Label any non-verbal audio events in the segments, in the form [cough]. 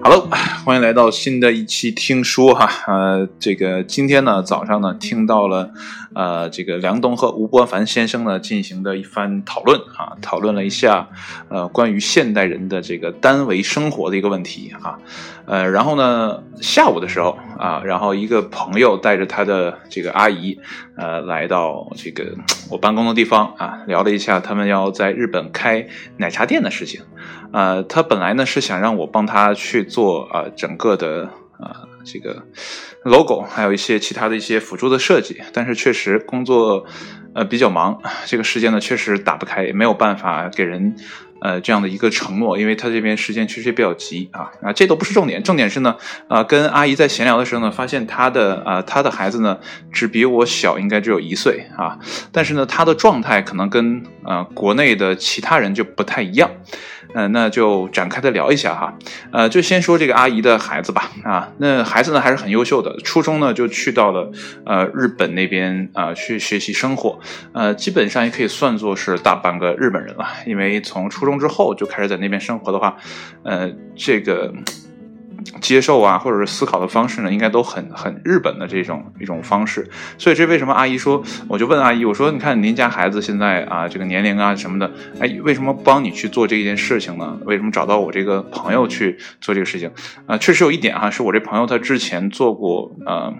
Hello，[clears throat] 欢迎来到新的一期听书哈。呃，这个今天呢早上呢听到了呃这个梁冬和吴伯凡先生呢进行的一番讨论啊，讨论了一下呃关于现代人的这个单维生活的一个问题哈。呃，然后呢下午的时候啊，然后一个朋友带着他的这个阿姨呃来到这个我办公的地方啊，聊了一下他们要在日本开奶茶店的事情。呃，他本来呢是想让我帮他去做啊整个的啊这个 logo，还有一些其他的一些辅助的设计，但是确实工作呃比较忙，这个时间呢确实打不开，也没有办法给人呃这样的一个承诺，因为他这边时间确实比较急啊啊，这都不是重点，重点是呢啊跟阿姨在闲聊的时候呢，发现她的啊她的孩子呢只比我小，应该只有一岁啊，但是呢他的状态可能跟呃国内的其他人就不太一样。嗯，那就展开的聊一下哈，呃，就先说这个阿姨的孩子吧，啊，那孩子呢还是很优秀的，初中呢就去到了呃日本那边啊去学习生活，呃，基本上也可以算作是大半个日本人了，因为从初中之后就开始在那边生活的话，呃，这个。接受啊，或者是思考的方式呢，应该都很很日本的这种一种方式。所以这为什么阿姨说，我就问阿姨，我说你看您家孩子现在啊这个年龄啊什么的，哎，为什么帮你去做这件事情呢？为什么找到我这个朋友去做这个事情？啊，确实有一点哈，是我这朋友他之前做过啊。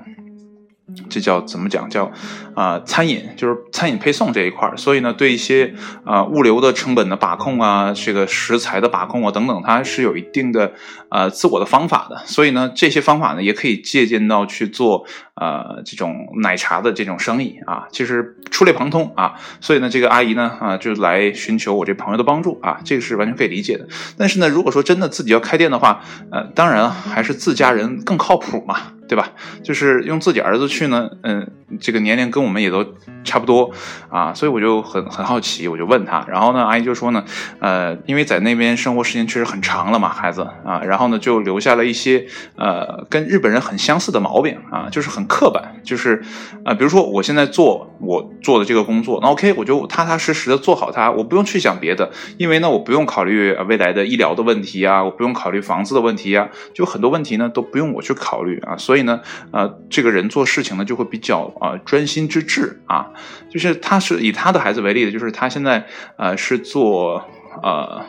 这叫怎么讲？叫啊，餐饮就是餐饮配送这一块儿所以呢，对一些啊物流的成本的把控啊，这个食材的把控啊等等，它是有一定的呃自我的方法的。所以呢，这些方法呢，也可以借鉴到去做呃这种奶茶的这种生意啊，其实触类旁通啊。所以呢，这个阿姨呢啊，就来寻求我这朋友的帮助啊，这个是完全可以理解的。但是呢，如果说真的自己要开店的话，呃，当然还是自家人更靠谱嘛。对吧？就是用自己儿子去呢，嗯，这个年龄跟我们也都差不多啊，所以我就很很好奇，我就问他，然后呢，阿姨就说呢，呃，因为在那边生活时间确实很长了嘛，孩子啊，然后呢，就留下了一些呃跟日本人很相似的毛病啊，就是很刻板，就是啊，比如说我现在做我做的这个工作，那 OK，我就踏踏实实的做好它，我不用去想别的，因为呢，我不用考虑未来的医疗的问题啊，我不用考虑房子的问题啊，就很多问题呢都不用我去考虑啊，所以。所以呢，呃，这个人做事情呢就会比较啊专心致志啊，就是他是以他的孩子为例的，就是他现在呃是做呃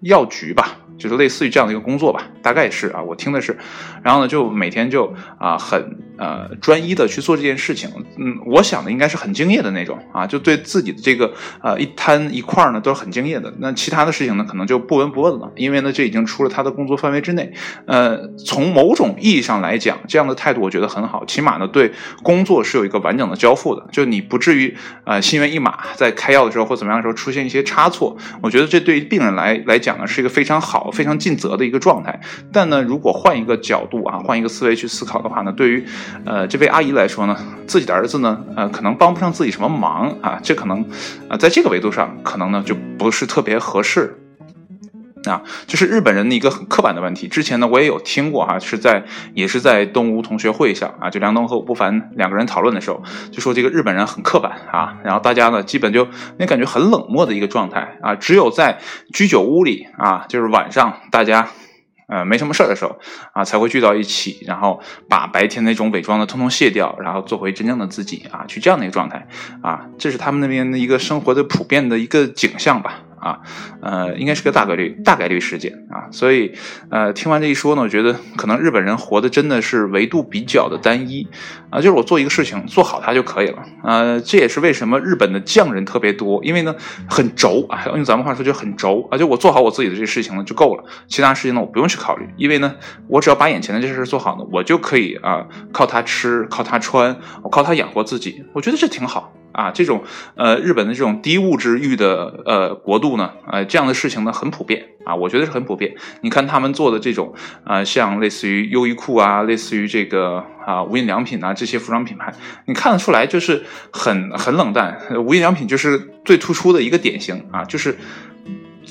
药局吧。就是类似于这样的一个工作吧，大概是啊，我听的是，然后呢，就每天就啊很呃专一的去做这件事情，嗯，我想的应该是很敬业的那种啊，就对自己的这个呃一摊一块呢都是很敬业的，那其他的事情呢可能就不闻不问了，因为呢这已经出了他的工作范围之内，呃，从某种意义上来讲，这样的态度我觉得很好，起码呢对工作是有一个完整的交付的，就你不至于呃心猿意马，在开药的时候或怎么样的时候出现一些差错，我觉得这对于病人来来讲呢是一个非常好。非常尽责的一个状态，但呢，如果换一个角度啊，换一个思维去思考的话呢，对于呃这位阿姨来说呢，自己的儿子呢，呃，可能帮不上自己什么忙啊，这可能啊，在这个维度上，可能呢就不是特别合适。啊，就是日本人的一个很刻板的问题。之前呢，我也有听过哈，是在也是在东吴同学会上啊，就梁东和吴不凡两个人讨论的时候，就说这个日本人很刻板啊，然后大家呢基本就那感觉很冷漠的一个状态啊，只有在居酒屋里啊，就是晚上大家呃没什么事儿的时候啊，才会聚到一起，然后把白天那种伪装的通通卸掉，然后做回真正的自己啊，去这样的一个状态啊，这是他们那边的一个生活的普遍的一个景象吧。啊，呃，应该是个大概率大概率事件啊，所以，呃，听完这一说呢，我觉得可能日本人活的真的是维度比较的单一啊，就是我做一个事情做好它就可以了，呃，这也是为什么日本的匠人特别多，因为呢很轴啊，用咱们话说就很轴啊，就我做好我自己的这事情呢就够了，其他事情呢我不用去考虑，因为呢我只要把眼前的这事做好呢，我就可以啊靠它吃，靠它穿，我靠它养活自己，我觉得这挺好。啊，这种呃，日本的这种低物质欲的呃国度呢，呃，这样的事情呢很普遍啊，我觉得是很普遍。你看他们做的这种啊，像类似于优衣库啊，类似于这个啊无印良品啊这些服装品牌，你看得出来就是很很冷淡。无印良品就是最突出的一个典型啊，就是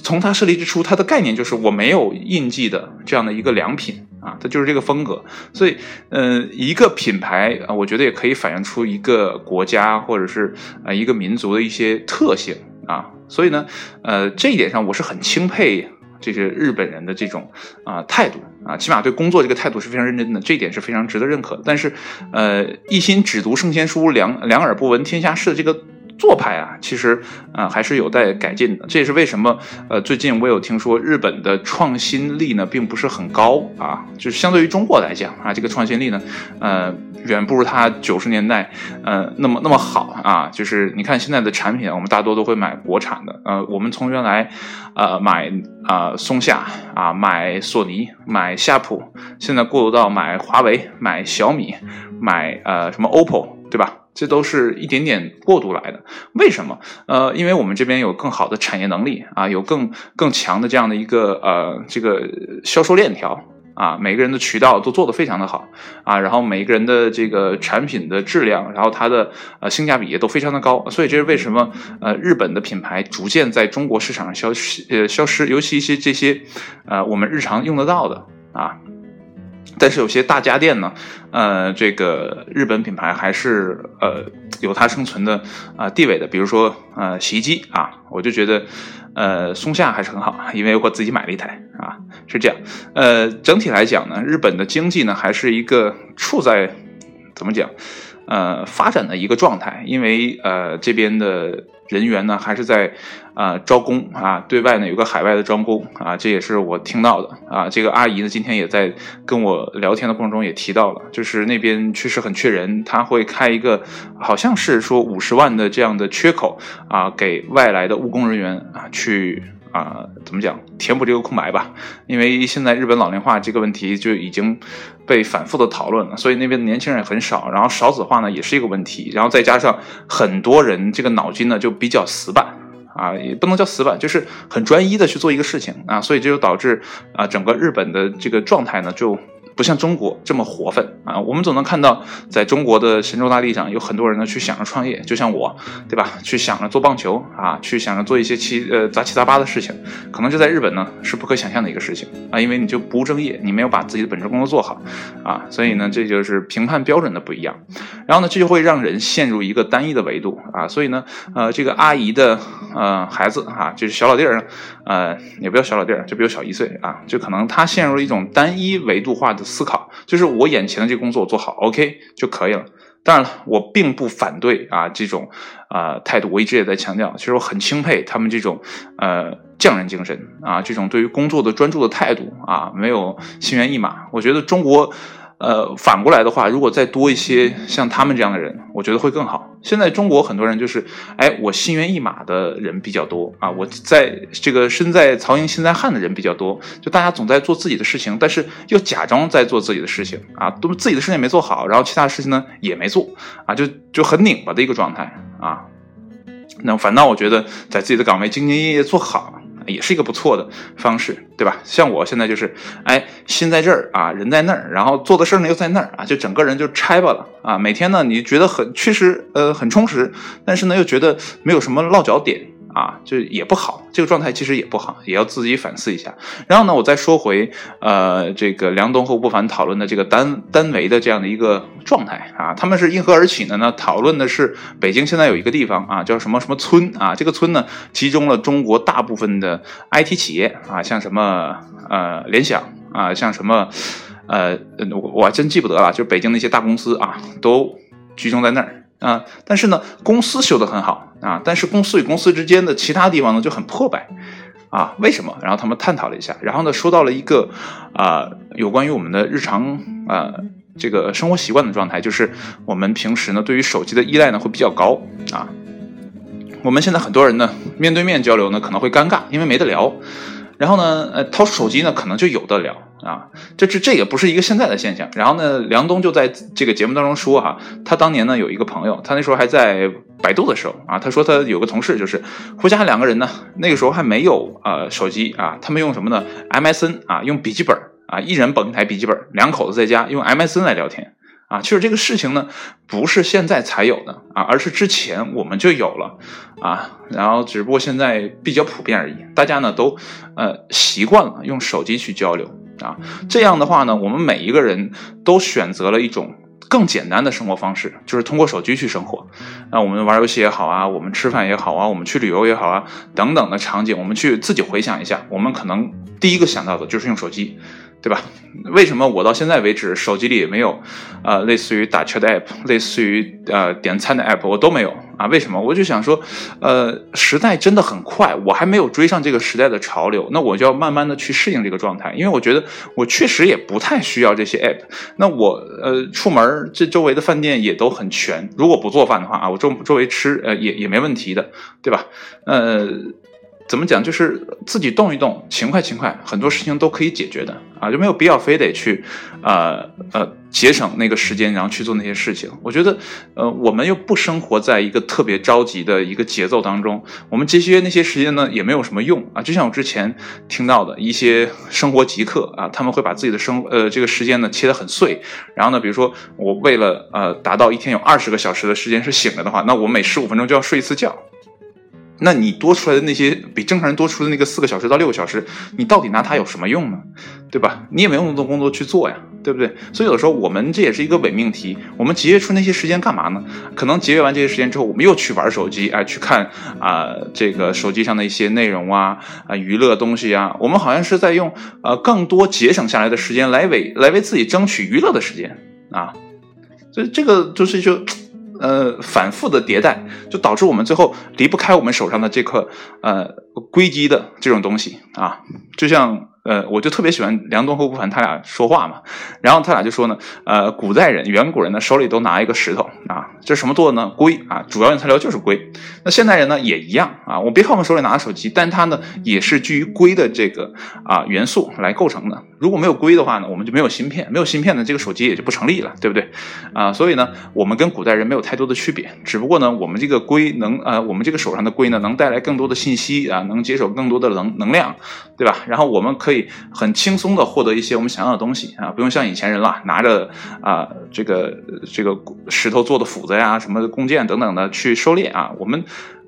从它设立之初，它的概念就是我没有印记的这样的一个良品。啊，它就是这个风格，所以，嗯，一个品牌啊，我觉得也可以反映出一个国家或者是啊一个民族的一些特性啊，所以呢，呃，这一点上我是很钦佩这些日本人的这种啊态度啊，起码对工作这个态度是非常认真的，这一点是非常值得认可。但是，呃，一心只读圣贤书，两两耳不闻天下事的这个。做派啊，其实啊还是有待改进的。这也是为什么呃最近我有听说日本的创新力呢并不是很高啊，就是相对于中国来讲啊，这个创新力呢呃远不如它九十年代呃那么那么好啊。就是你看现在的产品，我们大多都会买国产的。呃，我们从原来呃买啊松下啊买索尼买夏普，现在过渡到买华为买小米买呃什么 OPPO 对吧？这都是一点点过渡来的，为什么？呃，因为我们这边有更好的产业能力啊，有更更强的这样的一个呃这个销售链条啊，每个人的渠道都做得非常的好啊，然后每个人的这个产品的质量，然后它的呃性价比也都非常的高，所以这是为什么呃日本的品牌逐渐在中国市场上消失呃消失，尤其一些这些呃我们日常用得到的啊。但是有些大家电呢，呃，这个日本品牌还是呃有它生存的啊地位的。比如说呃洗衣机啊，我就觉得呃松下还是很好，因为我自己买了一台啊，是这样。呃，整体来讲呢，日本的经济呢还是一个处在怎么讲？呃，发展的一个状态，因为呃这边的人员呢还是在啊招工啊，对外呢有个海外的招工啊，这也是我听到的啊。这个阿姨呢今天也在跟我聊天的过程中也提到了，就是那边确实很缺人，他会开一个好像是说五十万的这样的缺口啊，给外来的务工人员啊去。啊，怎么讲填补这个空白吧？因为现在日本老龄化这个问题就已经被反复的讨论了，所以那边的年轻人也很少，然后少子化呢也是一个问题，然后再加上很多人这个脑筋呢就比较死板啊，也不能叫死板，就是很专一的去做一个事情啊，所以这就导致啊整个日本的这个状态呢就。不像中国这么活泛啊！我们总能看到，在中国的神州大地上，有很多人呢去想着创业，就像我，对吧？去想着做棒球啊，去想着做一些七呃杂七杂八的事情，可能这在日本呢是不可想象的一个事情啊！因为你就不务正业，你没有把自己的本职工作做好啊，所以呢，这就是评判标准的不一样。然后呢，这就会让人陷入一个单一的维度啊！所以呢，呃，这个阿姨的呃孩子啊，就是小老弟儿，呃，也不叫小老弟儿，就比我小一岁啊，就可能他陷入了一种单一维度化的。思考就是我眼前的这个工作我做好，OK 就可以了。当然了，我并不反对啊这种啊态度，我一直也在强调，其实我很钦佩他们这种呃匠人精神啊，这种对于工作的专注的态度啊，没有心猿意马。我觉得中国。呃，反过来的话，如果再多一些像他们这样的人，我觉得会更好。现在中国很多人就是，哎，我心猿意马的人比较多啊，我在这个身在曹营心在汉的人比较多，就大家总在做自己的事情，但是又假装在做自己的事情啊，都自己的事情没做好，然后其他事情呢也没做啊，就就很拧巴的一个状态啊。那反倒我觉得在自己的岗位兢兢业业做好。也是一个不错的方式，对吧？像我现在就是，哎，心在这儿啊，人在那儿，然后做的事儿呢又在那儿啊，就整个人就拆巴了啊。每天呢，你觉得很确实，呃，很充实，但是呢，又觉得没有什么落脚点。啊，就也不好，这个状态其实也不好，也要自己反思一下。然后呢，我再说回呃，这个梁东和吴伯凡讨论的这个单单维的这样的一个状态啊，他们是因何而起的呢？讨论的是北京现在有一个地方啊，叫什么什么村啊，这个村呢集中了中国大部分的 IT 企业啊，像什么呃联想啊，像什么呃我我还真记不得了，就北京那些大公司啊，都集中在那儿。啊，但是呢，公司修得很好啊，但是公司与公司之间的其他地方呢就很破败，啊，为什么？然后他们探讨了一下，然后呢说到了一个啊，有关于我们的日常啊这个生活习惯的状态，就是我们平时呢对于手机的依赖呢会比较高啊，我们现在很多人呢面对面交流呢可能会尴尬，因为没得聊。然后呢，呃，掏出手机呢，可能就有的聊啊，这这这也不是一个现在的现象。然后呢，梁冬就在这个节目当中说哈，他当年呢有一个朋友，他那时候还在百度的时候啊，他说他有个同事就是回家两个人呢，那个时候还没有呃手机啊，他们用什么呢？MSN 啊，用笔记本啊，一人捧一台笔记本，两口子在家用 MSN 来聊天。啊，其实这个事情呢，不是现在才有的啊，而是之前我们就有了啊，然后只不过现在比较普遍而已。大家呢都呃习惯了用手机去交流啊，这样的话呢，我们每一个人都选择了一种更简单的生活方式，就是通过手机去生活。那我们玩游戏也好啊，我们吃饭也好啊，我们去旅游也好啊，等等的场景，我们去自己回想一下，我们可能第一个想到的就是用手机。对吧？为什么我到现在为止手机里也没有，呃，类似于打车的 app，类似于呃点餐的 app，我都没有啊？为什么？我就想说，呃，时代真的很快，我还没有追上这个时代的潮流，那我就要慢慢的去适应这个状态，因为我觉得我确实也不太需要这些 app。那我呃出门这周围的饭店也都很全，如果不做饭的话啊，我周周围吃呃也也没问题的，对吧？呃。怎么讲？就是自己动一动，勤快勤快，很多事情都可以解决的啊，就没有必要非得去，呃呃，节省那个时间，然后去做那些事情。我觉得，呃，我们又不生活在一个特别着急的一个节奏当中，我们节约那些时间呢，也没有什么用啊。就像我之前听到的一些生活极客啊，他们会把自己的生呃这个时间呢切得很碎，然后呢，比如说我为了呃达到一天有二十个小时的时间是醒了的话，那我每十五分钟就要睡一次觉。那你多出来的那些比正常人多出的那个四个小时到六个小时，你到底拿它有什么用呢？对吧？你也没有那么多工作去做呀，对不对？所以有时候我们这也是一个伪命题。我们节约出那些时间干嘛呢？可能节约完这些时间之后，我们又去玩手机，哎，去看啊这个手机上的一些内容啊啊娱乐东西啊。我们好像是在用呃更多节省下来的时间来为来为自己争取娱乐的时间啊。所以这个就是就。呃，反复的迭代，就导致我们最后离不开我们手上的这颗呃硅基的这种东西啊，就像。呃，我就特别喜欢梁冬和吴凡他俩说话嘛，然后他俩就说呢，呃，古代人、远古人呢手里都拿一个石头啊，这是什么做的呢？硅啊，主要原材料就是硅。那现代人呢也一样啊，我别看我们手里拿着手机，但它呢也是基于硅的这个啊元素来构成的。如果没有硅的话呢，我们就没有芯片，没有芯片呢，这个手机也就不成立了，对不对？啊，所以呢，我们跟古代人没有太多的区别，只不过呢，我们这个硅能呃，我们这个手上的硅呢，能带来更多的信息啊，能接受更多的能能量，对吧？然后我们可以。很轻松的获得一些我们想要的东西啊，不用像以前人了，拿着啊这个这个石头做的斧子呀、什么弓箭等等的去狩猎啊。我们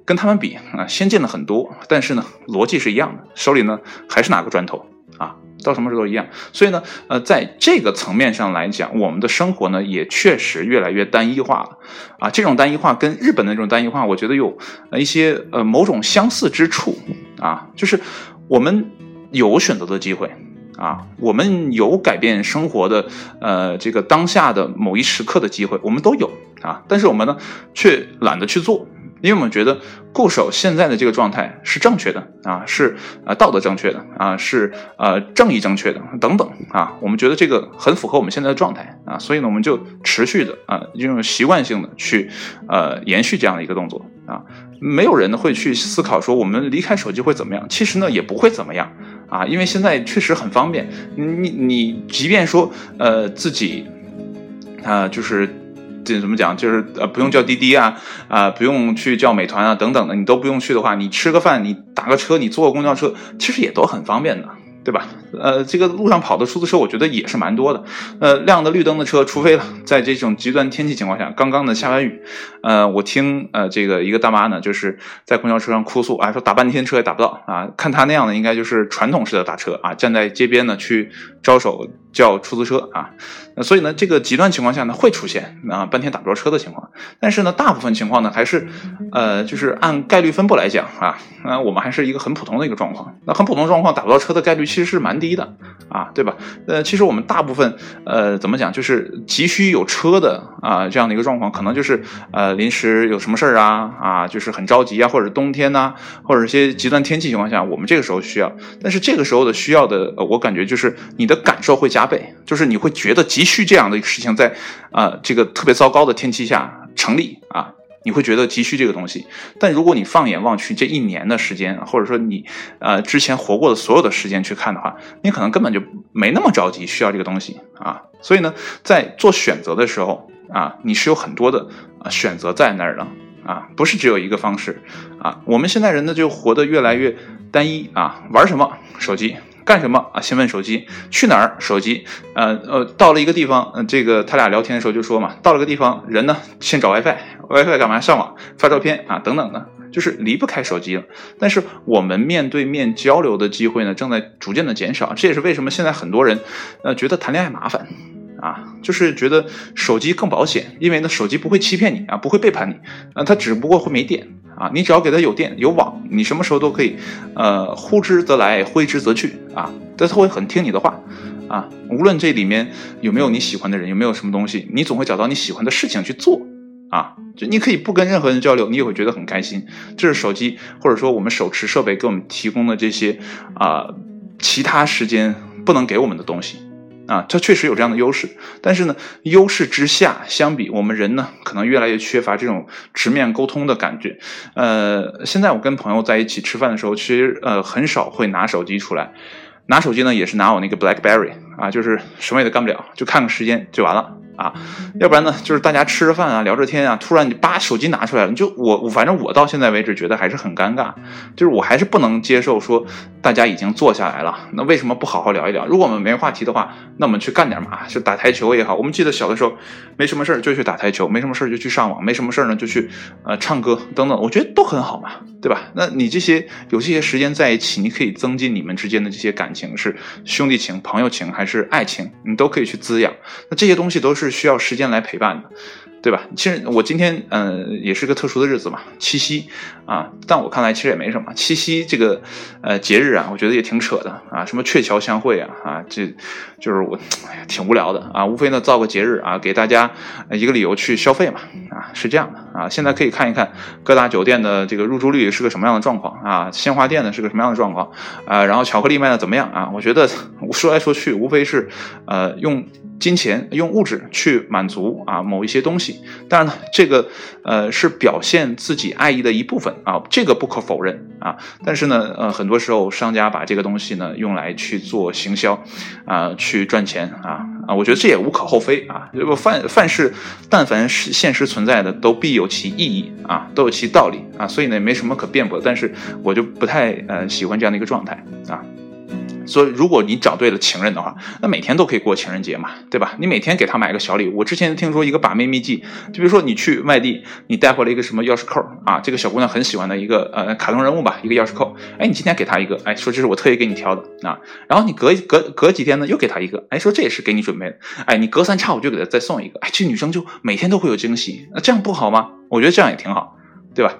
跟他们比啊，先进了很多，但是呢，逻辑是一样的，手里呢还是拿个砖头啊，到什么时候都一样。所以呢，呃，在这个层面上来讲，我们的生活呢也确实越来越单一化了啊。这种单一化跟日本的这种单一化，我觉得有一些呃某种相似之处啊，就是我们。有选择的机会啊，我们有改变生活的呃这个当下的某一时刻的机会，我们都有啊，但是我们呢却懒得去做，因为我们觉得固守现在的这个状态是正确的啊，是啊道德正确的啊，是呃正义正确的等等啊，我们觉得这个很符合我们现在的状态啊，所以呢我们就持续的啊用习惯性的去呃延续这样的一个动作啊，没有人会去思考说我们离开手机会怎么样，其实呢也不会怎么样。啊，因为现在确实很方便，你你即便说呃自己啊，就是这怎么讲，就是呃不用叫滴滴啊啊，不用去叫美团啊等等的，你都不用去的话，你吃个饭，你打个车，你坐个公交车，其实也都很方便的。对吧？呃，这个路上跑的出租车，我觉得也是蛮多的。呃，亮的绿灯的车，除非在这种极端天气情况下，刚刚的下完雨，呃，我听呃这个一个大妈呢，就是在公交车上哭诉啊，说打半天车也打不到啊。看她那样的，应该就是传统式的打车啊，站在街边呢去招手叫出租车啊。所以呢，这个极端情况下呢，会出现啊半天打不着车的情况。但是呢，大部分情况呢，还是呃，就是按概率分布来讲啊，那我们还是一个很普通的一个状况。那很普通状况打不到车的概率其实是蛮低的啊，对吧？呃，其实我们大部分呃，怎么讲，就是急需有车的啊这样的一个状况，可能就是呃临时有什么事儿啊啊，就是很着急啊，或者冬天呐，或者一些极端天气情况下，我们这个时候需要。但是这个时候的需要的，呃我感觉就是你的感受会加倍，就是你会觉得急。需这样的一个事情在啊这个特别糟糕的天气下成立啊，你会觉得急需这个东西。但如果你放眼望去这一年的时间，或者说你呃之前活过的所有的时间去看的话，你可能根本就没那么着急需要这个东西啊。所以呢，在做选择的时候啊，你是有很多的选择在那儿的啊，不是只有一个方式啊。我们现在人呢就活得越来越单一啊，玩什么手机。干什么啊？先问手机，去哪儿？手机，呃呃，到了一个地方，呃，这个他俩聊天的时候就说嘛，到了个地方，人呢先找 WiFi，WiFi 干嘛？上网发照片啊，等等的，就是离不开手机了。但是我们面对面交流的机会呢，正在逐渐的减少。这也是为什么现在很多人，呃，觉得谈恋爱麻烦。啊，就是觉得手机更保险，因为呢手机不会欺骗你啊，不会背叛你，啊，它只不过会没电啊，你只要给它有电有网，你什么时候都可以，呃，呼之则来，挥之则去啊，但它会很听你的话啊，无论这里面有没有你喜欢的人，有没有什么东西，你总会找到你喜欢的事情去做啊，就你可以不跟任何人交流，你也会觉得很开心，这是手机或者说我们手持设备给我们提供的这些啊，其他时间不能给我们的东西。啊，它确实有这样的优势，但是呢，优势之下，相比我们人呢，可能越来越缺乏这种直面沟通的感觉。呃，现在我跟朋友在一起吃饭的时候，其实呃很少会拿手机出来，拿手机呢也是拿我那个 BlackBerry 啊，就是什么也干不了，就看个时间就完了。啊，要不然呢，就是大家吃着饭啊，聊着天啊，突然你把手机拿出来了，你就我，我反正我到现在为止觉得还是很尴尬，就是我还是不能接受说大家已经坐下来了，那为什么不好好聊一聊？如果我们没话题的话，那我们去干点嘛？就打台球也好，我们记得小的时候没什么事就去打台球，没什么事就去上网，没什么事呢就去呃唱歌等等，我觉得都很好嘛，对吧？那你这些有这些时间在一起，你可以增进你们之间的这些感情，是兄弟情、朋友情还是爱情，你都可以去滋养。那这些东西都是。是需要时间来陪伴的。对吧？其实我今天嗯也是个特殊的日子嘛，七夕啊，但我看来其实也没什么。七夕这个呃节日啊，我觉得也挺扯的啊，什么鹊桥相会啊啊，这就是我哎呀挺无聊的啊，无非呢造个节日啊，给大家一个理由去消费嘛啊，是这样的啊。现在可以看一看各大酒店的这个入住率是个什么样的状况啊，鲜花店呢是个什么样的状况啊，然后巧克力卖的怎么样啊？我觉得 [laughs] 说来说去无非是呃用金钱用物质去满足啊某一些东西。当然呢，这个呃是表现自己爱意的一部分啊，这个不可否认啊。但是呢，呃，很多时候商家把这个东西呢用来去做行销啊，去赚钱啊啊，我觉得这也无可厚非啊。如果凡凡是但凡是现实存在的，都必有其意义啊，都有其道理啊，所以呢，没什么可辩驳。但是我就不太呃喜欢这样的一个状态啊。所以，如果你找对了情人的话，那每天都可以过情人节嘛，对吧？你每天给他买个小礼物。我之前听说一个把妹秘籍，就比如说你去外地，你带回来一个什么钥匙扣啊，这个小姑娘很喜欢的一个呃卡通人物吧，一个钥匙扣。哎，你今天给她一个，哎，说这是我特意给你挑的啊。然后你隔隔隔几天呢，又给她一个，哎，说这也是给你准备的。哎，你隔三差五就给她再送一个，哎，这女生就每天都会有惊喜，那这样不好吗？我觉得这样也挺好，对吧？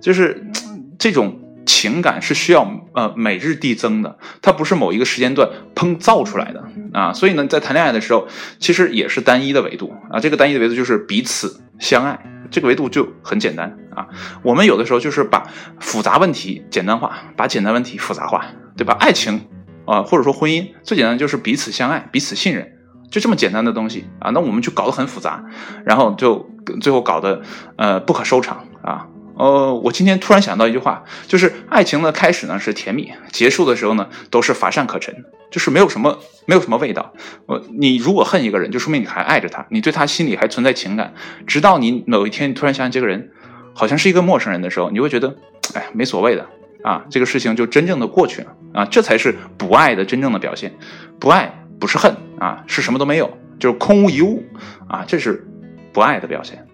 就是 [tsk] 这种。情感是需要呃每日递增的，它不是某一个时间段砰造出来的啊，所以呢，在谈恋爱的时候，其实也是单一的维度啊，这个单一的维度就是彼此相爱，这个维度就很简单啊。我们有的时候就是把复杂问题简单化，把简单问题复杂化，对吧？爱情啊，或者说婚姻，最简单就是彼此相爱，彼此信任，就这么简单的东西啊。那我们就搞得很复杂，然后就最后搞得呃不可收场啊。呃，我今天突然想到一句话，就是爱情的开始呢是甜蜜，结束的时候呢都是乏善可陈，就是没有什么没有什么味道。呃，你如果恨一个人，就说明你还爱着他，你对他心里还存在情感。直到你某一天你突然想起这个人好像是一个陌生人的时候，你会觉得，哎，没所谓的啊，这个事情就真正的过去了啊，这才是不爱的真正的表现。不爱不是恨啊，是什么都没有，就是空无一物啊，这是不爱的表现。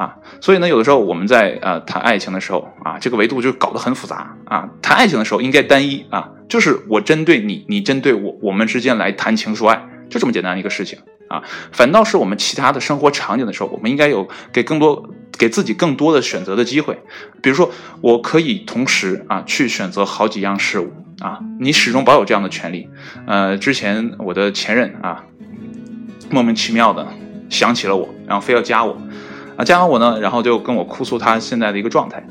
啊，所以呢，有的时候我们在呃谈爱情的时候啊，这个维度就搞得很复杂啊。谈爱情的时候应该单一啊，就是我针对你，你针对我，我们之间来谈情说爱，就这么简单一个事情啊。反倒是我们其他的生活场景的时候，我们应该有给更多给自己更多的选择的机会。比如说，我可以同时啊去选择好几样事物啊，你始终保有这样的权利。呃，之前我的前任啊，莫名其妙的想起了我，然后非要加我。啊，加完我呢，然后就跟我哭诉他现在的一个状态，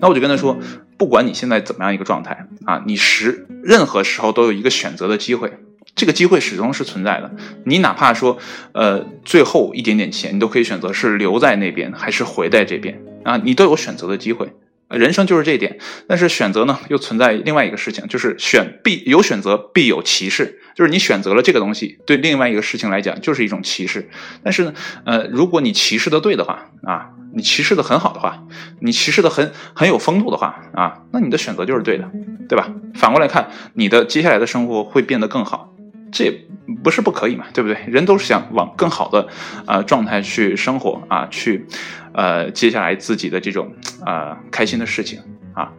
那我就跟他说，不管你现在怎么样一个状态啊，你时任何时候都有一个选择的机会，这个机会始终是存在的。你哪怕说，呃，最后一点点钱，你都可以选择是留在那边还是回在这边啊，你都有选择的机会。人生就是这一点，但是选择呢，又存在另外一个事情，就是选必有选择必有歧视，就是你选择了这个东西，对另外一个事情来讲就是一种歧视。但是呢，呃，如果你歧视的对的话啊，你歧视的很好的话，你歧视的很很有风度的话啊，那你的选择就是对的，对吧？反过来看，你的接下来的生活会变得更好，这也不是不可以嘛，对不对？人都是想往更好的啊状态去生活啊，去。呃，接下来自己的这种啊开心的事情啊，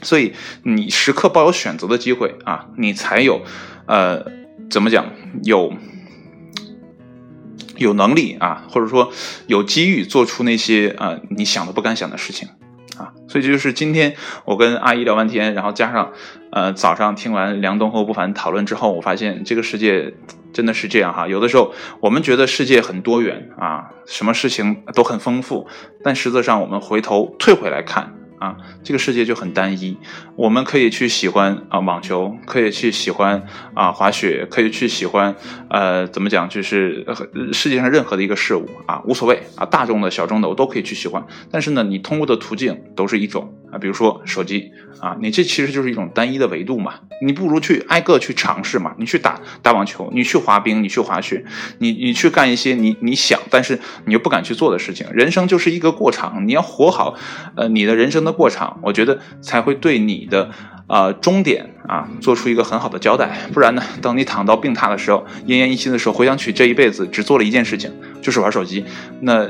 所以你时刻抱有选择的机会啊，你才有呃怎么讲有有能力啊，或者说有机遇做出那些啊你想都不敢想的事情啊。所以这就是今天我跟阿姨聊半天，然后加上呃早上听完梁冬和吴不凡讨论之后，我发现这个世界真的是这样哈。有的时候我们觉得世界很多元啊，什么事情都很丰富，但实则上我们回头退回来看。啊，这个世界就很单一。我们可以去喜欢啊网球，可以去喜欢啊滑雪，可以去喜欢呃怎么讲，就是世界上任何的一个事物啊，无所谓啊，大众的小众的我都可以去喜欢。但是呢，你通过的途径都是一种啊，比如说手机啊，你这其实就是一种单一的维度嘛。你不如去挨个去尝试嘛，你去打打网球，你去滑冰，你去滑雪，你你去干一些你你想但是你又不敢去做的事情。人生就是一个过场，你要活好呃你的人生的。过场，我觉得才会对你的呃终点啊做出一个很好的交代。不然呢，等你躺到病榻的时候，奄奄一息的时候，回想起这一辈子只做了一件事情，就是玩手机，那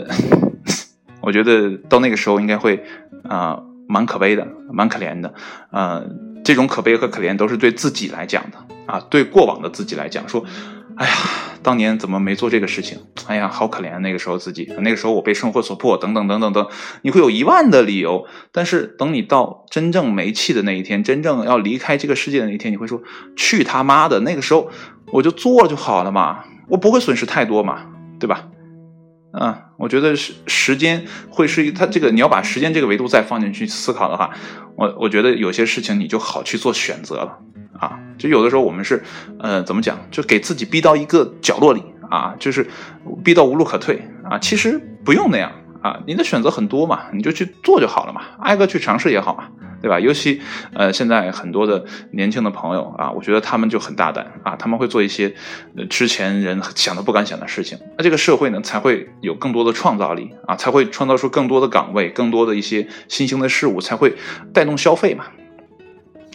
[laughs] 我觉得到那个时候应该会啊蛮可悲的，蛮可怜的。呃，这种可悲和可怜都是对自己来讲的啊，对过往的自己来讲说。哎呀，当年怎么没做这个事情？哎呀，好可怜，那个时候自己，那个时候我被生活所迫，等等等等等，你会有一万的理由。但是等你到真正没气的那一天，真正要离开这个世界的那一天，你会说：去他妈的！那个时候我就做就好了嘛，我不会损失太多嘛，对吧？嗯，我觉得时时间会是一，它这个你要把时间这个维度再放进去思考的话，我我觉得有些事情你就好去做选择了。啊，就有的时候我们是，呃，怎么讲，就给自己逼到一个角落里啊，就是逼到无路可退啊。其实不用那样啊，你的选择很多嘛，你就去做就好了嘛，挨个去尝试也好嘛，对吧？尤其呃，现在很多的年轻的朋友啊，我觉得他们就很大胆啊，他们会做一些之前人想都不敢想的事情，那这个社会呢才会有更多的创造力啊，才会创造出更多的岗位，更多的一些新兴的事物，才会带动消费嘛。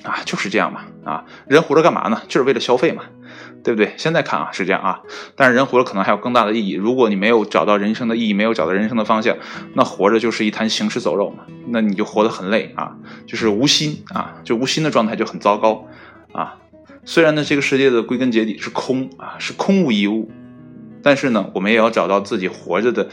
啊，就是这样嘛！啊，人活着干嘛呢？就是为了消费嘛，对不对？现在看啊，是这样啊。但是人活着可能还有更大的意义。如果你没有找到人生的意义，没有找到人生的方向，那活着就是一滩行尸走肉嘛。那你就活得很累啊，就是无心啊，就无心的状态就很糟糕啊。虽然呢，这个世界的归根结底是空啊，是空无一物，但是呢，我们也要找到自己活着的，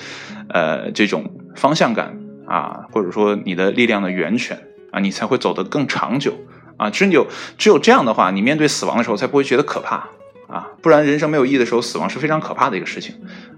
呃，这种方向感啊，或者说你的力量的源泉啊，你才会走得更长久。啊，只有只有这样的话，你面对死亡的时候才不会觉得可怕啊！不然人生没有意义的时候，死亡是非常可怕的一个事情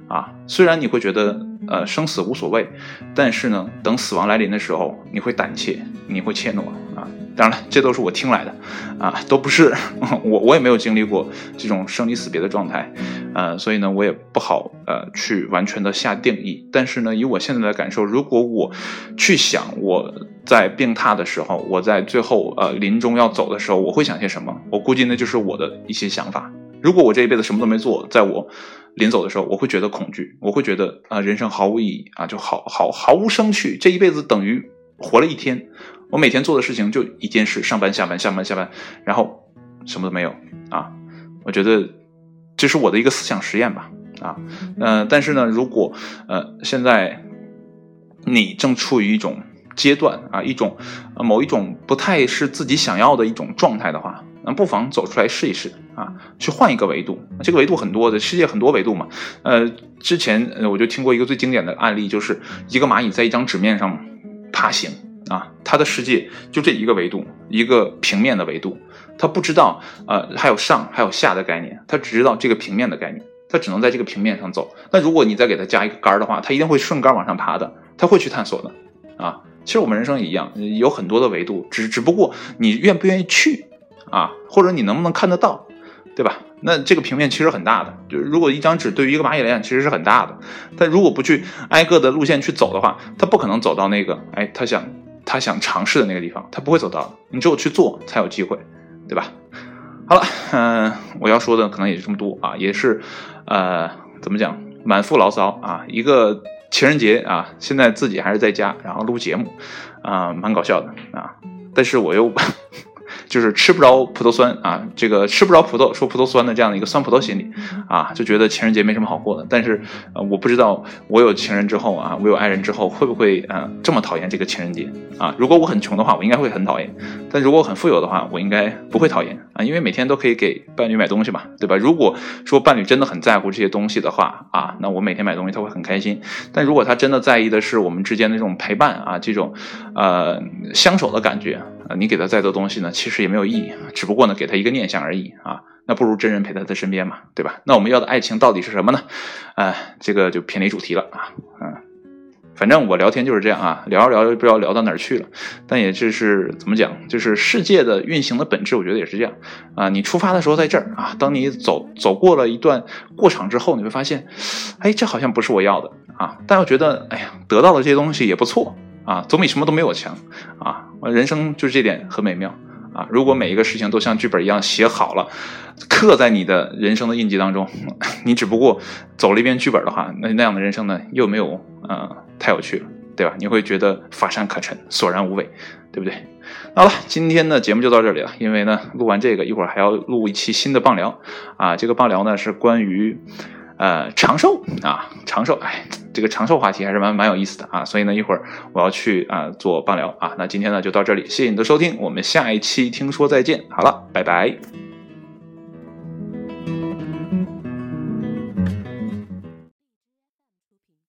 啊！虽然你会觉得呃生死无所谓，但是呢，等死亡来临的时候，你会胆怯，你会怯懦啊！当然了，这都是我听来的啊，都不是 [laughs] 我我也没有经历过这种生离死别的状态，呃，所以呢，我也不好呃去完全的下定义。但是呢，以我现在的感受，如果我去想我。在病榻的时候，我在最后呃临终要走的时候，我会想些什么？我估计那就是我的一些想法。如果我这一辈子什么都没做，在我临走的时候，我会觉得恐惧，我会觉得啊人生毫无意义啊，就好好毫无生趣。这一辈子等于活了一天，我每天做的事情就一件事：上班、下班、下班、下班，然后什么都没有啊。我觉得这是我的一个思想实验吧啊嗯，但是呢，如果呃现在你正处于一种。阶段啊，一种某一种不太是自己想要的一种状态的话，那不妨走出来试一试啊，去换一个维度。这个维度很多的，世界很多维度嘛。呃，之前我就听过一个最经典的案例，就是一个蚂蚁在一张纸面上爬行啊，它的世界就这一个维度，一个平面的维度，它不知道呃还有上还有下的概念，它只知道这个平面的概念，它只能在这个平面上走。那如果你再给它加一个杆儿的话，它一定会顺杆往上爬的，它会去探索的啊。其实我们人生也一样，有很多的维度，只只不过你愿不愿意去啊，或者你能不能看得到，对吧？那这个平面其实很大的，就是如果一张纸对于一个蚂蚁来讲其实是很大的，但如果不去挨个的路线去走的话，它不可能走到那个哎，他想他想尝试的那个地方，他不会走到，你只有去做才有机会，对吧？好了，嗯，我要说的可能也就这么多啊，也是呃，怎么讲，满腹牢骚啊，一个。情人节啊，现在自己还是在家，然后录节目，啊，蛮搞笑的啊。但是我又就就是吃不着葡萄酸啊，这个吃不着葡萄说葡萄酸的这样的一个酸葡萄心理啊，就觉得情人节没什么好过的。但是呃，我不知道我有情人之后啊，我有爱人之后会不会呃这么讨厌这个情人节啊？如果我很穷的话，我应该会很讨厌；但如果我很富有的话，我应该不会讨厌啊，因为每天都可以给伴侣买东西嘛，对吧？如果说伴侣真的很在乎这些东西的话啊，那我每天买东西他会很开心。但如果他真的在意的是我们之间的这种陪伴啊，这种呃相守的感觉啊，你给他再多东西呢，其实也没有意义，只不过呢给他一个念想而已啊。那不如真人陪在他身边嘛，对吧？那我们要的爱情到底是什么呢？哎，这个就偏离主题了啊，嗯，反正我聊天就是这样啊，聊着聊着不知道聊到哪儿去了。但也就是怎么讲，就是世界的运行的本质，我觉得也是这样啊。你出发的时候在这儿啊，当你走走过了一段过场之后，你会发现，哎，这好像不是我要的啊。但又觉得，哎呀，得到的这些东西也不错啊，总比什么都没有强啊。人生就是这点很美妙。啊，如果每一个事情都像剧本一样写好了，刻在你的人生的印记当中，[laughs] 你只不过走了一遍剧本的话，那那样的人生呢，又没有呃太有趣了，对吧？你会觉得乏善可陈，索然无味，对不对？好了，今天的节目就到这里了，因为呢，录完这个一会儿还要录一期新的棒聊啊，这个棒聊呢是关于。呃，长寿啊，长寿，哎，这个长寿话题还是蛮蛮有意思的啊，所以呢，一会儿我要去啊做棒聊啊，那今天呢就到这里，谢谢你的收听，我们下一期听说再见，好了，拜拜。